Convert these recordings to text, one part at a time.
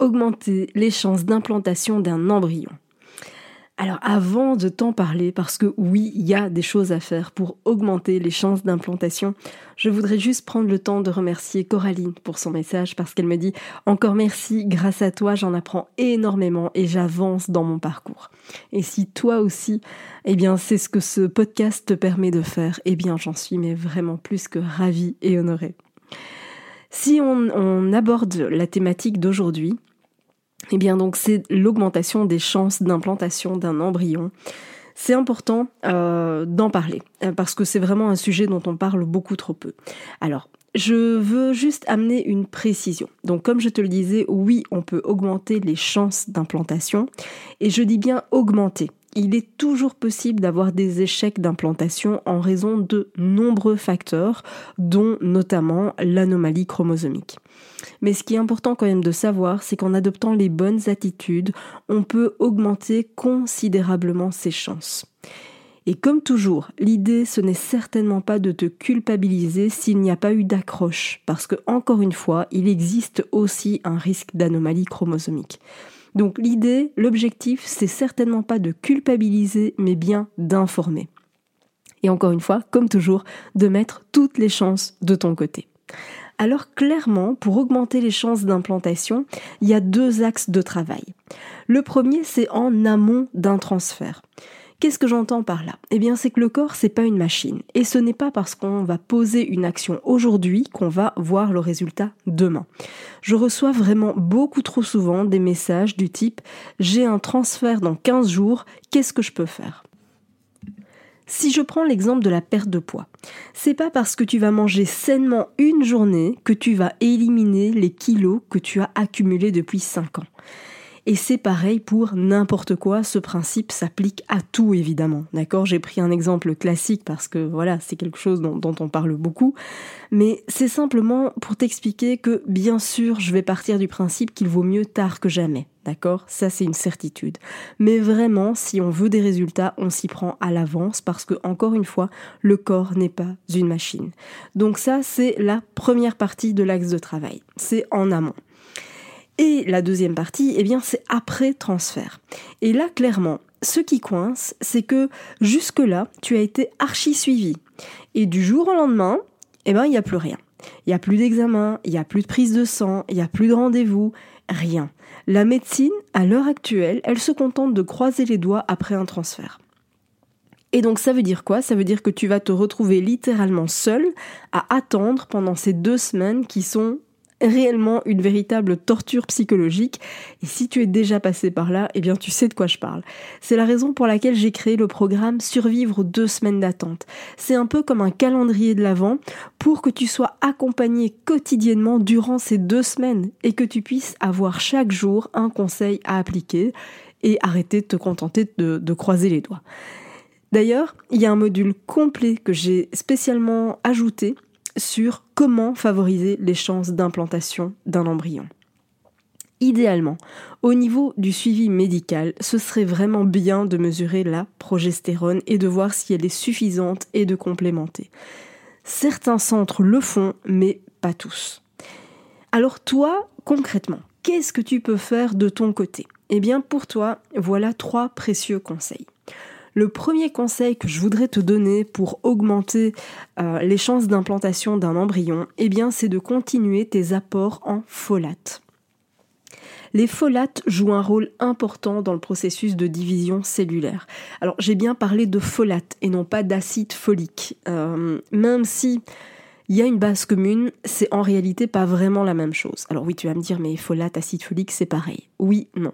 Augmenter les chances d'implantation d'un embryon alors avant de t'en parler, parce que oui, il y a des choses à faire pour augmenter les chances d'implantation, je voudrais juste prendre le temps de remercier Coraline pour son message, parce qu'elle me dit encore merci, grâce à toi j'en apprends énormément et j'avance dans mon parcours. Et si toi aussi, eh bien c'est ce que ce podcast te permet de faire, eh bien j'en suis mais vraiment plus que ravie et honorée. Si on, on aborde la thématique d'aujourd'hui, eh bien donc c'est l'augmentation des chances d'implantation d'un embryon. C'est important euh, d'en parler euh, parce que c'est vraiment un sujet dont on parle beaucoup trop peu. Alors, je veux juste amener une précision. Donc comme je te le disais, oui, on peut augmenter les chances d'implantation et je dis bien augmenter il est toujours possible d'avoir des échecs d'implantation en raison de nombreux facteurs, dont notamment l'anomalie chromosomique. Mais ce qui est important quand même de savoir, c'est qu'en adoptant les bonnes attitudes, on peut augmenter considérablement ses chances. Et comme toujours, l'idée ce n'est certainement pas de te culpabiliser s'il n'y a pas eu d'accroche, parce que encore une fois, il existe aussi un risque d'anomalie chromosomique. Donc l'idée, l'objectif, c'est certainement pas de culpabiliser, mais bien d'informer. Et encore une fois, comme toujours, de mettre toutes les chances de ton côté. Alors clairement, pour augmenter les chances d'implantation, il y a deux axes de travail. Le premier, c'est en amont d'un transfert. Qu'est-ce que j'entends par là? Eh bien, c'est que le corps, c'est pas une machine. Et ce n'est pas parce qu'on va poser une action aujourd'hui qu'on va voir le résultat demain. Je reçois vraiment beaucoup trop souvent des messages du type j'ai un transfert dans 15 jours, qu'est-ce que je peux faire? Si je prends l'exemple de la perte de poids, c'est pas parce que tu vas manger sainement une journée que tu vas éliminer les kilos que tu as accumulés depuis 5 ans. Et c'est pareil pour n'importe quoi, ce principe s'applique à tout évidemment. D'accord? J'ai pris un exemple classique parce que voilà, c'est quelque chose dont, on parle beaucoup. Mais c'est simplement pour t'expliquer que bien sûr, je vais partir du principe qu'il vaut mieux tard que jamais. D'accord? Ça, c'est une certitude. Mais vraiment, si on veut des résultats, on s'y prend à l'avance parce que, encore une fois, le corps n'est pas une machine. Donc ça, c'est la première partie de l'axe de travail. C'est en amont. Et la deuxième partie, eh bien, c'est après transfert. Et là, clairement, ce qui coince, c'est que jusque-là, tu as été archi suivi. Et du jour au lendemain, eh ben, il n'y a plus rien. Il n'y a plus d'examen, il n'y a plus de prise de sang, il n'y a plus de rendez-vous, rien. La médecine, à l'heure actuelle, elle se contente de croiser les doigts après un transfert. Et donc ça veut dire quoi? Ça veut dire que tu vas te retrouver littéralement seul à attendre pendant ces deux semaines qui sont réellement une véritable torture psychologique. Et si tu es déjà passé par là, eh bien tu sais de quoi je parle. C'est la raison pour laquelle j'ai créé le programme Survivre deux semaines d'attente. C'est un peu comme un calendrier de l'avant pour que tu sois accompagné quotidiennement durant ces deux semaines et que tu puisses avoir chaque jour un conseil à appliquer et arrêter de te contenter de, de croiser les doigts. D'ailleurs, il y a un module complet que j'ai spécialement ajouté sur comment favoriser les chances d'implantation d'un embryon. Idéalement, au niveau du suivi médical, ce serait vraiment bien de mesurer la progestérone et de voir si elle est suffisante et de complémenter. Certains centres le font, mais pas tous. Alors toi, concrètement, qu'est-ce que tu peux faire de ton côté? Eh bien pour toi, voilà trois précieux conseils. Le premier conseil que je voudrais te donner pour augmenter euh, les chances d'implantation d'un embryon, eh bien, c'est de continuer tes apports en folate. Les folates jouent un rôle important dans le processus de division cellulaire. Alors j'ai bien parlé de folates et non pas d'acide folique. Euh, même si il y a une base commune, c'est en réalité pas vraiment la même chose. Alors oui, tu vas me dire, mais folate, acide folique, c'est pareil. Oui, non.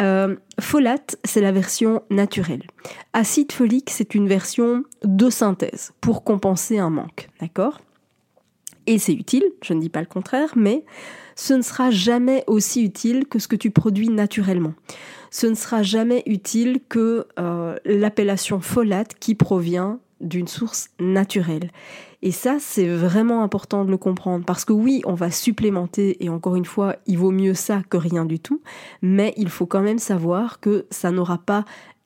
Euh, folate, c'est la version naturelle. Acide folique, c'est une version de synthèse pour compenser un manque. D'accord? Et c'est utile, je ne dis pas le contraire, mais ce ne sera jamais aussi utile que ce que tu produis naturellement. Ce ne sera jamais utile que euh, l'appellation folate qui provient d'une source naturelle. Et ça, c'est vraiment important de le comprendre parce que oui, on va supplémenter et encore une fois, il vaut mieux ça que rien du tout, mais il faut quand même savoir que ça n'aura pas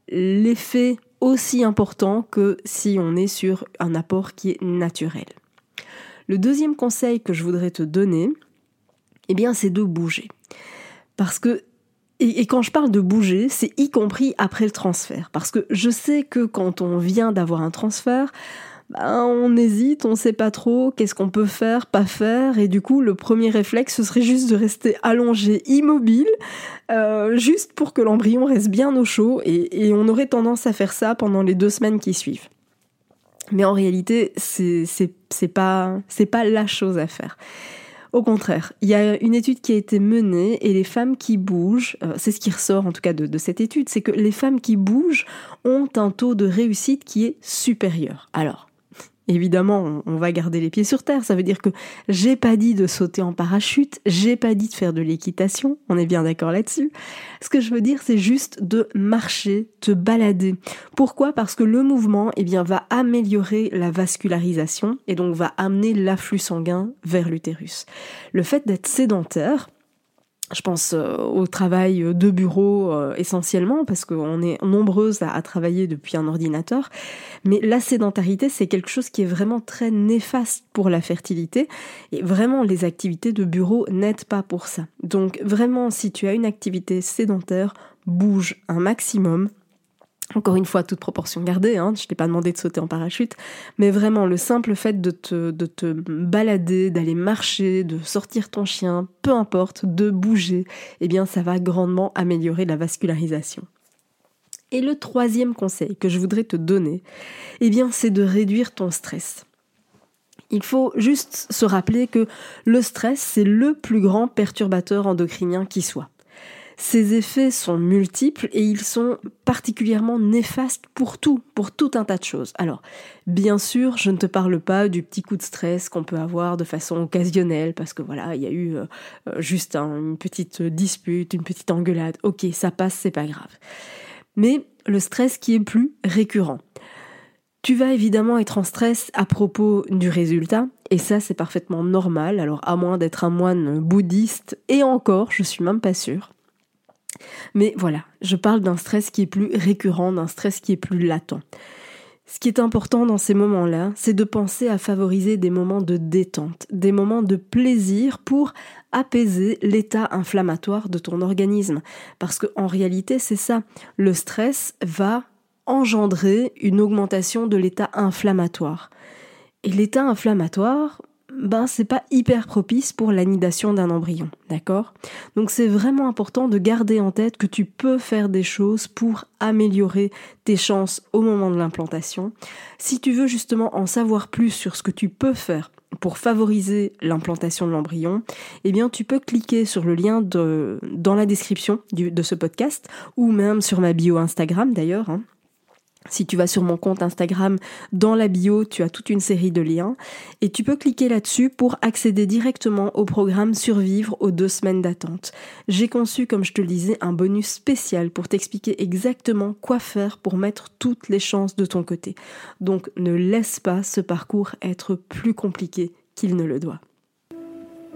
l'effet aussi important que si on est sur un apport qui est naturel. Le deuxième conseil que je voudrais te donner, eh bien, c'est de bouger. Parce que et, quand je parle de bouger, c'est y compris après le transfert. Parce que je sais que quand on vient d'avoir un transfert, ben, on hésite, on sait pas trop qu'est-ce qu'on peut faire, pas faire, et du coup le premier réflexe ce serait juste de rester allongé, immobile, euh, juste pour que l'embryon reste bien au chaud, et, on aurait tendance à faire ça pendant les deux semaines qui suivent. Mais en réalité, c'est pas pas la chose à faire. Au contraire, il y a une étude qui a été menée et les femmes qui bougent, euh, c'est ce qui ressort en tout cas de, de cette étude, c'est que les femmes qui bougent ont un taux de réussite qui est supérieur. Alors, Évidemment, on va garder les pieds sur terre. Ça veut dire que j'ai pas dit de sauter en parachute, j'ai pas dit de faire de l'équitation. On est bien d'accord là-dessus. Ce que je veux dire, c'est juste de marcher, te balader. Pourquoi? Parce que le mouvement, eh bien, va améliorer la vascularisation et donc va amener l'afflux sanguin vers l'utérus. Le fait d'être sédentaire, je pense euh, au travail de bureau euh, essentiellement parce qu'on est nombreuses à, travailler depuis un ordinateur. Mais la sédentarité, c'est quelque chose qui est vraiment très néfaste pour la fertilité. Et vraiment, les activités de bureau n'aident pas pour ça. Donc vraiment, si tu as une activité sédentaire, bouge un maximum, encore une fois, toute proportion gardée, hein, je t'ai pas demandé de sauter en parachute, mais vraiment le simple fait de te, de te balader, d'aller marcher, de sortir ton chien, peu importe, de bouger, eh bien ça va grandement améliorer la vascularisation. Et le troisième conseil que je voudrais te donner, eh bien c'est de réduire ton stress. Il faut juste se rappeler que le stress, c'est le plus grand perturbateur endocrinien qui soit. Ces effets sont multiples et ils sont particulièrement néfastes pour tout, pour tout un tas de choses. Alors, bien sûr, je ne te parle pas du petit coup de stress qu'on peut avoir de façon occasionnelle parce que voilà, il y a eu euh, euh, juste une petite dispute, une petite engueulade. Ok, ça passe, c'est pas grave. Mais le stress qui est plus récurrent. Tu vas évidemment être en stress à propos du résultat, et ça c'est parfaitement normal, alors à moins d'être un moine bouddhiste, et encore, je suis même pas sûre. Mais voilà, je parle d'un stress qui est plus récurrent, d'un stress qui est plus latent. Ce qui est important dans ces moments-là, c'est de penser à favoriser des moments de détente, des moments de plaisir pour apaiser l'état inflammatoire de ton organisme. Parce qu'en réalité, c'est ça. Le stress va engendrer une augmentation de l'état inflammatoire. Et l'état inflammatoire, ben c'est pas hyper propice pour l'anidation d'un embryon, d'accord? Donc c'est vraiment important de garder en tête que tu peux faire des choses pour améliorer tes chances au moment de l'implantation. Si tu veux justement en savoir plus sur ce que tu peux faire pour favoriser l'implantation de l'embryon, eh bien tu peux cliquer sur le lien de, dans la description de ce podcast ou même sur ma bio Instagram d'ailleurs. Hein. Si tu vas sur mon compte Instagram, dans la bio, tu as toute une série de liens et tu peux cliquer là-dessus pour accéder directement au programme Survivre aux deux semaines d'attente. J'ai conçu, comme je te le disais, un bonus spécial pour t'expliquer exactement quoi faire pour mettre toutes les chances de ton côté. Donc ne laisse pas ce parcours être plus compliqué qu'il ne le doit.